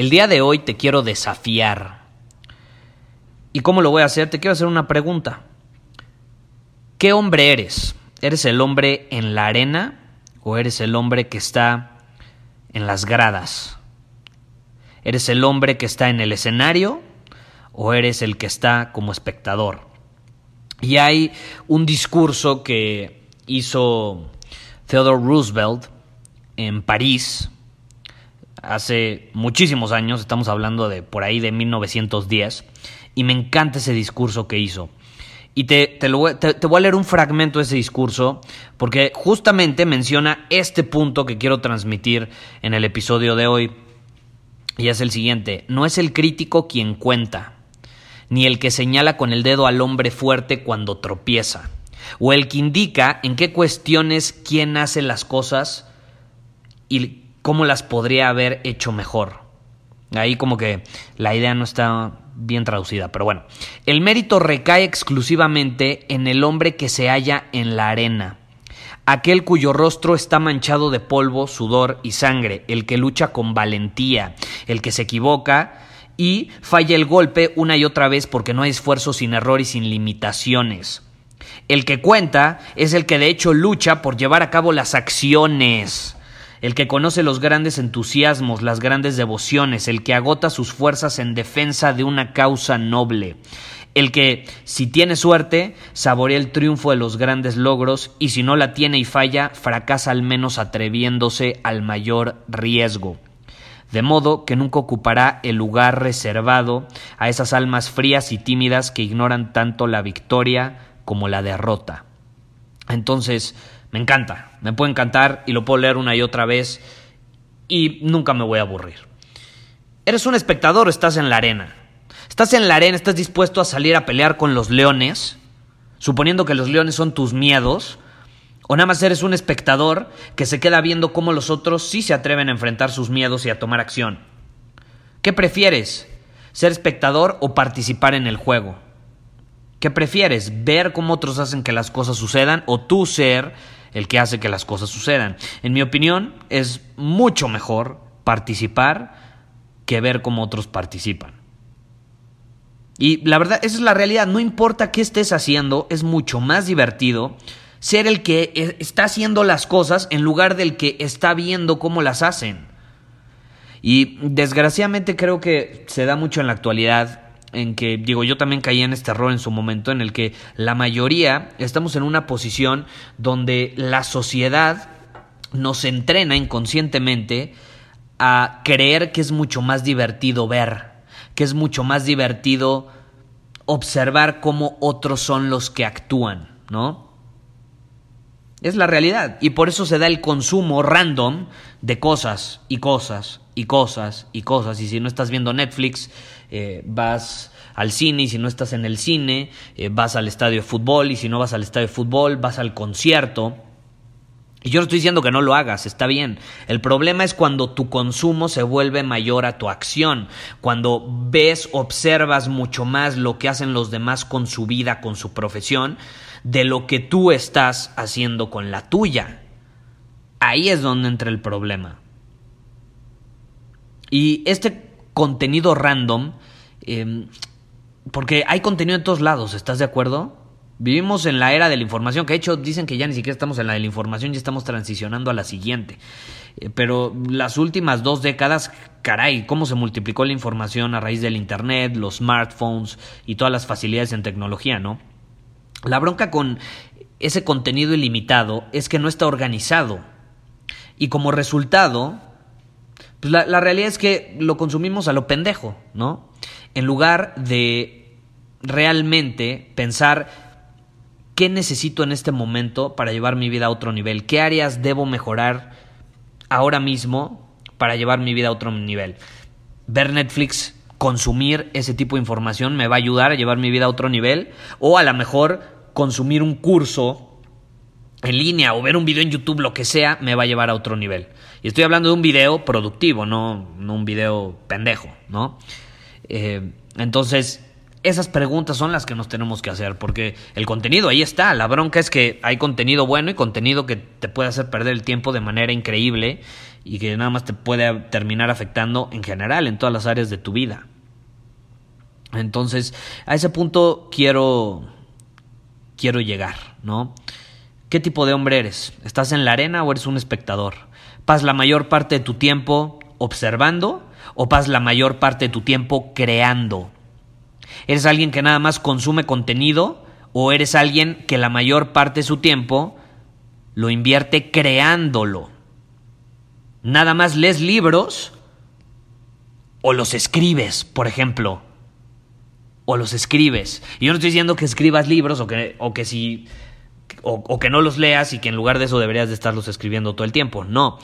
El día de hoy te quiero desafiar. ¿Y cómo lo voy a hacer? Te quiero hacer una pregunta. ¿Qué hombre eres? ¿Eres el hombre en la arena o eres el hombre que está en las gradas? ¿Eres el hombre que está en el escenario o eres el que está como espectador? Y hay un discurso que hizo Theodore Roosevelt en París hace muchísimos años, estamos hablando de por ahí de 1910, y me encanta ese discurso que hizo. Y te, te, voy a leer un fragmento de ese discurso porque justamente menciona este punto que quiero transmitir en el episodio de hoy. Y es el siguiente, no es el crítico quien cuenta, ni el que señala con el dedo al hombre fuerte cuando tropieza, o el que indica en qué cuestiones quién hace las cosas y cómo las podría haber hecho mejor. Ahí como que la idea no está bien traducida, pero bueno. El mérito recae exclusivamente en el hombre que se halla en la arena, aquel cuyo rostro está manchado de polvo, sudor y sangre, el que lucha con valentía, el que se equivoca y falla el golpe una y otra vez porque no hay esfuerzo sin error y sin limitaciones. El que cuenta es el que de hecho lucha por llevar a cabo las acciones el que conoce los grandes entusiasmos, las grandes devociones, el que agota sus fuerzas en defensa de una causa noble, el que, si tiene suerte, saborea el triunfo de los grandes logros y si no la tiene y falla, fracasa al menos atreviéndose al mayor riesgo. De modo que nunca ocupará el lugar reservado a esas almas frías y tímidas que ignoran tanto la victoria como la derrota. Entonces, me encanta, me puede encantar y lo puedo leer una y otra vez y nunca me voy a aburrir. Eres un espectador estás en la arena. Estás en la arena, estás dispuesto a salir a pelear con los leones, suponiendo que los leones son tus miedos, o nada más eres un espectador que se queda viendo cómo los otros sí se atreven a enfrentar sus miedos y a tomar acción. ¿Qué prefieres? ¿Ser espectador o participar en el juego? ¿Qué prefieres? ¿Ver cómo otros hacen que las cosas sucedan o tú ser el que hace que las cosas sucedan. En mi opinión, es mucho mejor participar que ver cómo otros participan. Y la verdad, esa es la realidad. No importa qué estés haciendo, es mucho más divertido ser el que e, está haciendo las cosas en lugar del que está viendo cómo las hacen. Y desgraciadamente creo que se da mucho en la actualidad en que, digo, yo también caí en este error en su momento, en el que la mayoría estamos en una posición donde la sociedad nos entrena inconscientemente a creer que es mucho más divertido ver, que es mucho más divertido observar cómo otros son los que actúan, ¿no? Es la realidad. Y por eso se da el consumo random de cosas y cosas y cosas y cosas. Y si no estás viendo Netflix, eh, vas al cine y si no estás en el cine, eh, vas al estadio de fútbol y si no vas al estadio de fútbol, vas al concierto. Y yo no estoy diciendo que no lo hagas, está bien. El problema es cuando tu consumo se vuelve mayor a tu acción, cuando ves, observas mucho más lo que hacen los demás con su vida, con su profesión, de lo que tú estás haciendo con la tuya. Ahí es donde entra el problema. Y este contenido random, em, porque hay contenido en todos lados, ¿estás de acuerdo? Vivimos en la era de la información, que de hecho dicen que ya ni siquiera estamos en la de la información, ya estamos transicionando a la siguiente. Eh, pero las últimas dos décadas, caray, cómo se multiplicó la información a raíz del Internet, los smartphones y todas las facilidades en tecnología, ¿no? La bronca con ese contenido ilimitado es que no está organizado. Y como resultado, pues la, la realidad es que lo consumimos a lo pendejo, ¿no? En lugar de realmente pensar qué necesito en este momento para llevar mi vida a otro nivel, qué áreas debo mejorar ahora mismo para llevar mi vida a otro nivel. Ver Netflix, consumir ese tipo de información me va a ayudar a llevar mi vida a otro nivel o a lo mejor consumir un curso en línea o ver un video en YouTube, lo que sea, me va a llevar a otro nivel. Y estoy hablando de un video productivo, no, un video pendejo, ¿no? Eh, entonces, esas preguntas son las que nos tenemos que hacer, porque el contenido ahí está. La bronca es que hay contenido bueno y contenido que te puede hacer perder el tiempo de manera increíble y que nada más te puede terminar afectando en general en todas las áreas de tu vida. Entonces, a ese punto quiero quiero llegar, ¿no? ¿Qué tipo de hombre eres? ¿Estás en la arena o eres un espectador? ¿Pasas la mayor parte de tu tiempo observando o pasas la mayor parte de tu tiempo creando? ¿Eres alguien que nada más consume contenido o eres alguien que la mayor parte de su tiempo lo invierte creándolo? Nada más lees libros o los escribes, por ejemplo. O los escribes. Y yo no estoy diciendo que escribas libros o que, o que si o, que no los leas y que en lugar de eso deberías de estarlos escribiendo todo el tiempo. No.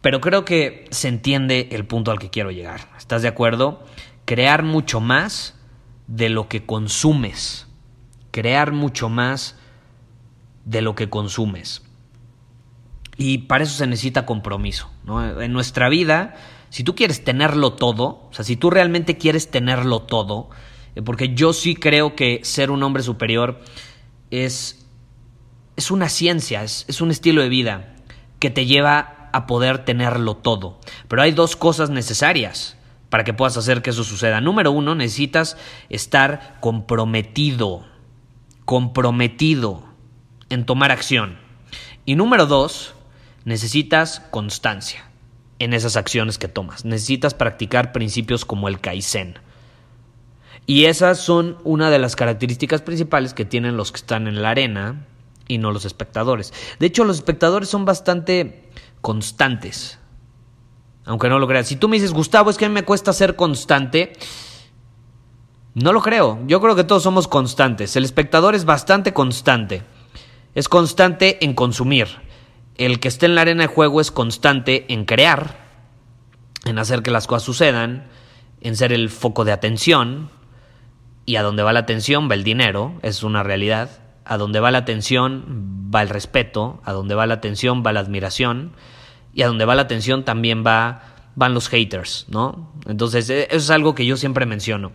Pero creo que se entiende el punto al que quiero llegar. ¿Estás de acuerdo? Crear mucho más de lo que consumes, crear mucho más de lo que consumes. Y para eso se necesita compromiso. En nuestra vida, si tú quieres tenerlo todo, o sea, si tú realmente quieres tenerlo todo, eh, porque yo sí creo que ser un hombre superior es, es una ciencia, es, un estilo de vida que te lleva a poder tenerlo todo. Pero hay dos cosas necesarias para que puedas hacer que eso suceda. Número uno, necesitas estar comprometido, comprometido en tomar acción. Y número dos, necesitas constancia en esas acciones que tomas. Necesitas practicar principios como el Kaizen. Y esas son una de las características principales que tienen los que están en la arena y no los espectadores. De hecho, los espectadores son bastante constantes. Aunque no lo creas. Si tú me dices, Gustavo, es que a mí me cuesta ser constante. No lo creo. Yo creo que todos somos constantes. El espectador es bastante constante. Es constante en consumir. El que esté en la arena de juego es constante en crear, en hacer que las cosas sucedan, en ser el foco de atención. Y a donde va la atención va el dinero, es una realidad. A donde va la atención va el respeto, a donde va la atención va la admiración y a donde va la atención también va, van los haters, ¿no? Entonces, e, eso es algo que yo siempre menciono.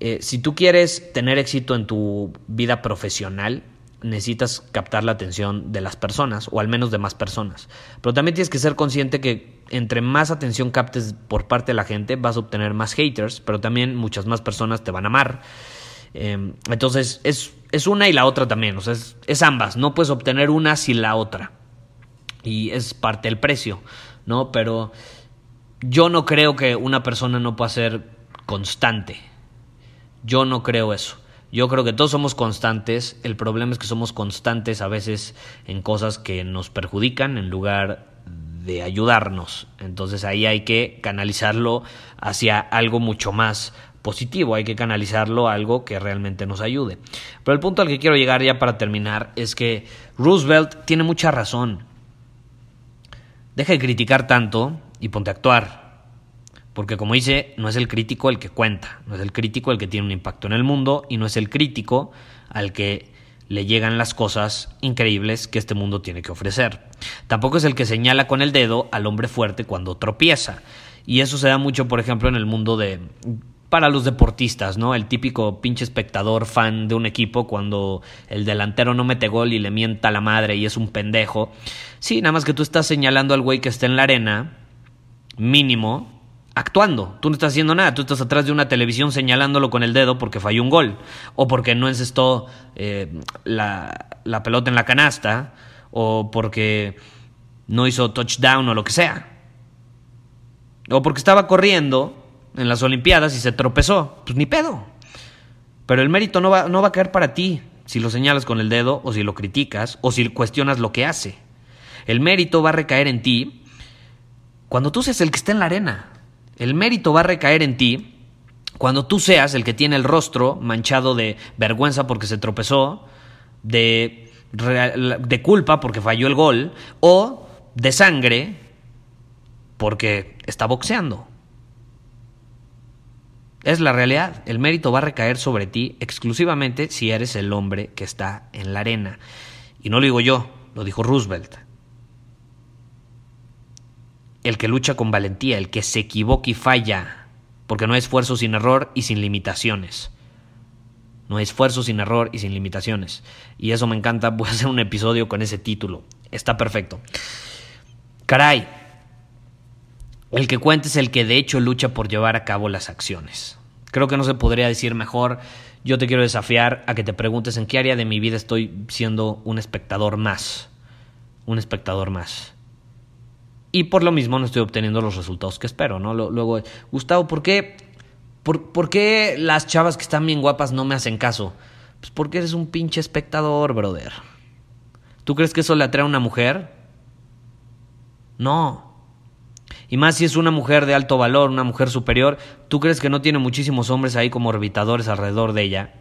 Eh, si tú quieres tener éxito en tu vida profesional, necesitas captar la atención de las personas, o al menos de más personas. Pero también tienes que ser consciente que entre más atención captes por parte de la gente, vas a obtener más haters, pero también muchas más personas te van a amar. Em, entonces, es, es, una y la otra también, o sea, es, es ambas, no puedes obtener una sin la otra y es parte del precio, ¿no? Pero yo no creo que una persona no pueda ser constante. Yo no creo eso. Yo creo que todos somos constantes. El problema es que somos constantes a veces en cosas que nos perjudican en lugar de ayudarnos. Entonces ahí hay que canalizarlo hacia algo mucho más positivo, hay que canalizarlo a algo que realmente nos ayude. Pero el punto al que quiero llegar ya para terminar es que Roosevelt tiene mucha razón. Deja de criticar tanto y ponte a actuar. Porque como dice, no es el crítico el que cuenta, no es el crítico el que tiene un impacto en el mundo y no es el crítico al que le llegan las cosas increíbles que este mundo tiene que ofrecer. Tampoco es el que señala con el dedo al hombre fuerte cuando tropieza. Y eso se da mucho, por ejemplo, en el mundo de para los deportistas, ¿no? El típico pinche espectador fan de un equipo cuando el delantero no mete gol y le mienta a la madre y es un pendejo. Sí, nada más que tú estás señalando al güey que está en la arena, mínimo, actuando. Tú no estás haciendo nada. Tú estás atrás de una televisión señalándolo con el dedo porque falló un gol. O porque no encestó eh, la, la pelota en la canasta. O porque no hizo touchdown o lo que sea. O porque estaba corriendo en las Olimpiadas y se tropezó. Pues ni pedo. Pero el mérito no va, no va a caer para ti si lo señalas con el dedo o si lo criticas o si cuestionas lo que hace. El mérito va a recaer en ti cuando tú seas el que está en la arena. El mérito va a recaer en ti cuando tú seas el que tiene el rostro manchado de vergüenza porque se tropezó, de, de culpa porque falló el gol o de sangre porque está boxeando. Es la realidad. El mérito va a recaer sobre ti exclusivamente si eres el hombre que está en la arena. Y no lo digo yo, lo dijo Roosevelt. El que lucha con valentía, el que se equivoca y falla, porque no hay esfuerzo sin error y sin limitaciones. No hay esfuerzo sin error y sin limitaciones. Y eso me encanta, voy a hacer un episodio con ese título. Está perfecto. Caray, el que cuenta es el que de hecho lucha por llevar a cabo las acciones. Creo que no se podría decir mejor. Yo te quiero desafiar a que te preguntes en qué área de mi vida estoy siendo un espectador más. Un espectador más. Y por lo mismo no estoy obteniendo los resultados que espero, ¿no? Luego, Gustavo, ¿por qué, por, ¿por qué las chavas que están bien guapas no me hacen caso? Pues porque eres un pinche espectador, brother. ¿Tú crees que eso le atrae a una mujer? No. Y más si es una mujer de alto valor, una mujer superior, ¿tú crees que no tiene muchísimos hombres ahí como orbitadores alrededor de ella,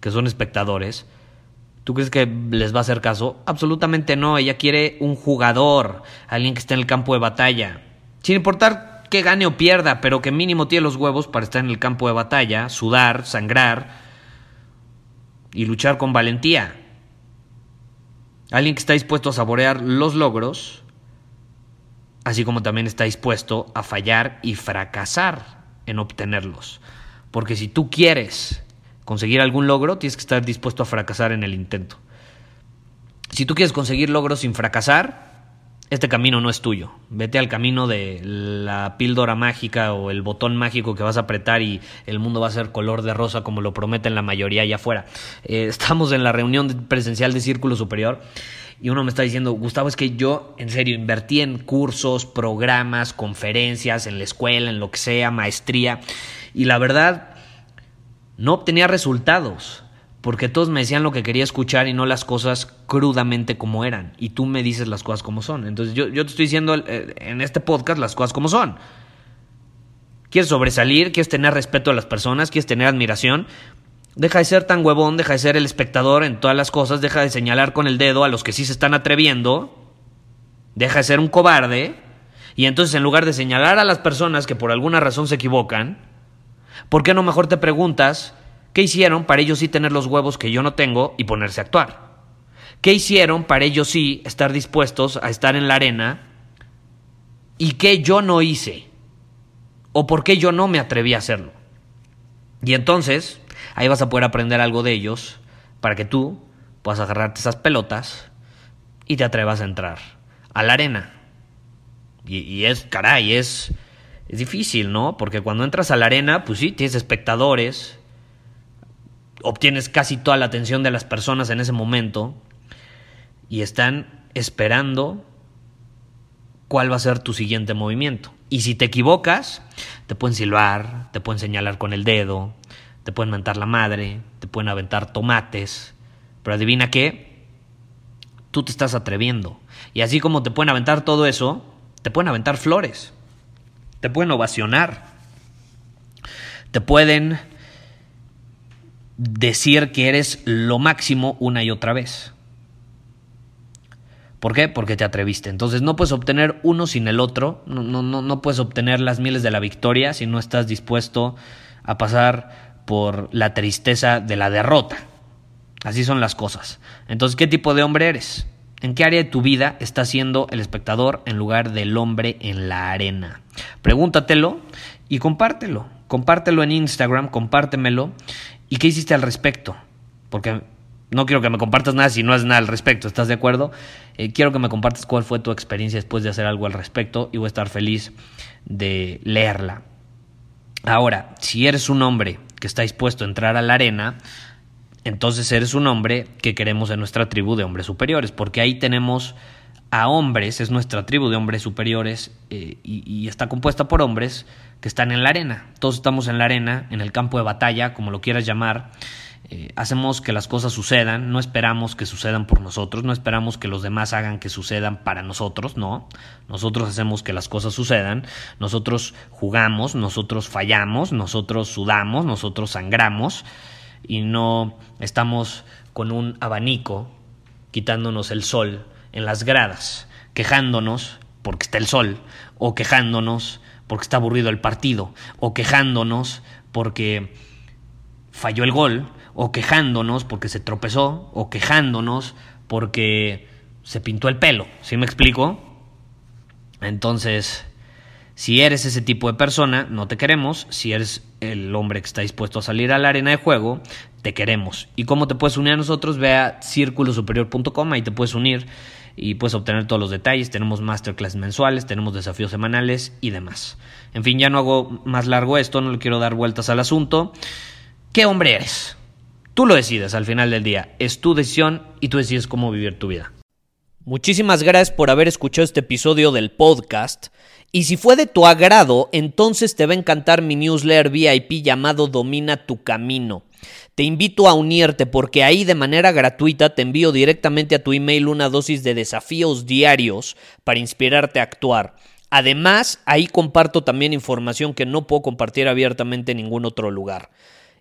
que son espectadores? ¿Tú crees que les va a hacer caso? Absolutamente no, ella quiere un jugador, alguien que esté en el campo de batalla. Sin importar que gane o pierda, pero que mínimo tiene los huevos para estar en el campo de batalla, sudar, sangrar y luchar con valentía. Alguien que está dispuesto a saborear los logros así como también está dispuesto a fallar y fracasar en obtenerlos. Porque si tú quieres conseguir algún logro, tienes que estar dispuesto a fracasar en el intento. Si tú quieres conseguir logros sin fracasar, este camino no es tuyo. Vete al camino de la píldora mágica o el botón mágico que vas a apretar y el mundo va a ser color de rosa como lo prometen la mayoría allá afuera. Eh, estamos en la reunión presencial de Círculo Superior y uno me está diciendo, Gustavo, es que yo en serio invertí en cursos, programas, conferencias, en la escuela, en lo que sea, maestría, y la verdad no obtenía resultados, porque todos me decían lo que quería escuchar y no las cosas crudamente como eran, y tú me dices las cosas como son. Entonces yo, yo te estoy diciendo eh, en este podcast las cosas como son. ¿Quieres sobresalir? ¿Quieres tener respeto a las personas? ¿Quieres tener admiración? Deja de ser tan huevón, deja de ser el espectador en todas las cosas, deja de señalar con el dedo a los que sí se están atreviendo, deja de ser un cobarde, y entonces en lugar de señalar a las personas que por alguna razón se equivocan, ¿por qué no mejor te preguntas qué hicieron para ellos sí tener los huevos que yo no tengo y ponerse a actuar? ¿Qué hicieron para ellos sí estar dispuestos a estar en la arena y qué yo no hice? ¿O por qué yo no me atreví a hacerlo? Y entonces, Ahí vas a poder aprender algo de ellos para que tú puedas agarrarte esas pelotas y te atrevas a entrar a la arena. Y, es, caray, es, es difícil, ¿no? Porque cuando entras a la arena, pues sí, tienes espectadores, obtienes casi toda la atención de las personas en ese momento y están esperando cuál va a ser tu siguiente movimiento. Y si te equivocas, te pueden silbar, te pueden señalar con el dedo, te pueden mentar la madre, te pueden aventar tomates, pero adivina qué, tú te estás atreviendo. Y así como te pueden aventar todo eso, te pueden aventar flores, te pueden ovacionar, te pueden decir que eres lo máximo una y otra vez. ¿Por qué? Porque te atreviste. Entonces no puedes obtener uno sin el otro, no, no, no puedes obtener las miles de la victoria si no estás dispuesto a pasar por la tristeza de la derrota. Así son las cosas. Entonces, ¿qué tipo de hombre eres? ¿En qué área de tu vida estás siendo el espectador en lugar del hombre en la arena? Pregúntatelo y compártelo. Compártelo en Instagram, compártemelo. ¿Y qué hiciste al respecto? Porque no quiero que me compartas nada si no haces nada al respecto, ¿estás de acuerdo? Eh, quiero que me compartas cuál fue tu experiencia después de hacer algo al respecto y voy a estar feliz de leerla. Ahora, si eres un hombre que está dispuesto a entrar a la arena, entonces eres un hombre que queremos en nuestra tribu de hombres superiores, porque ahí tenemos a hombres, es nuestra tribu de hombres superiores eh, y, está compuesta por hombres que están en la arena. Todos estamos en la arena, en el campo de batalla, como lo quieras llamar. Eh, hacemos que las cosas sucedan, no esperamos que sucedan por nosotros, no esperamos que los demás hagan que sucedan para nosotros, no. Nosotros hacemos que las cosas sucedan, nosotros jugamos, nosotros fallamos, nosotros sudamos, nosotros sangramos y no estamos con un abanico quitándonos el sol en las gradas, quejándonos porque está el sol, o quejándonos porque está aburrido el partido, o quejándonos porque falló el gol, o quejándonos porque se tropezó, o quejándonos porque se pintó el pelo. ¿Sí me explico? Entonces, si eres ese tipo de persona, no te queremos. Si eres el hombre que está dispuesto a salir a la arena de juego, te queremos. ¿Y cómo te puedes unir a nosotros? Ve a círculosuperior.com, ahí te puedes unir y puedes obtener todos los detalles. Tenemos masterclass mensuales, tenemos desafíos semanales y demás. En fin, ya no hago más largo esto, no le quiero dar vueltas al asunto. ¿Qué hombre eres? Tú lo decides al final del día. Es tu decisión y tú decides cómo vivir tu vida. Muchísimas gracias por haber escuchado este episodio del podcast. Y si fue de tu agrado, entonces te va a encantar mi newsletter VIP llamado Domina tu Camino. Te invito a unirte porque ahí de manera gratuita te envío directamente a tu email una dosis de desafíos diarios para inspirarte a actuar. Además, ahí comparto también información que no puedo compartir abiertamente en ningún otro lugar.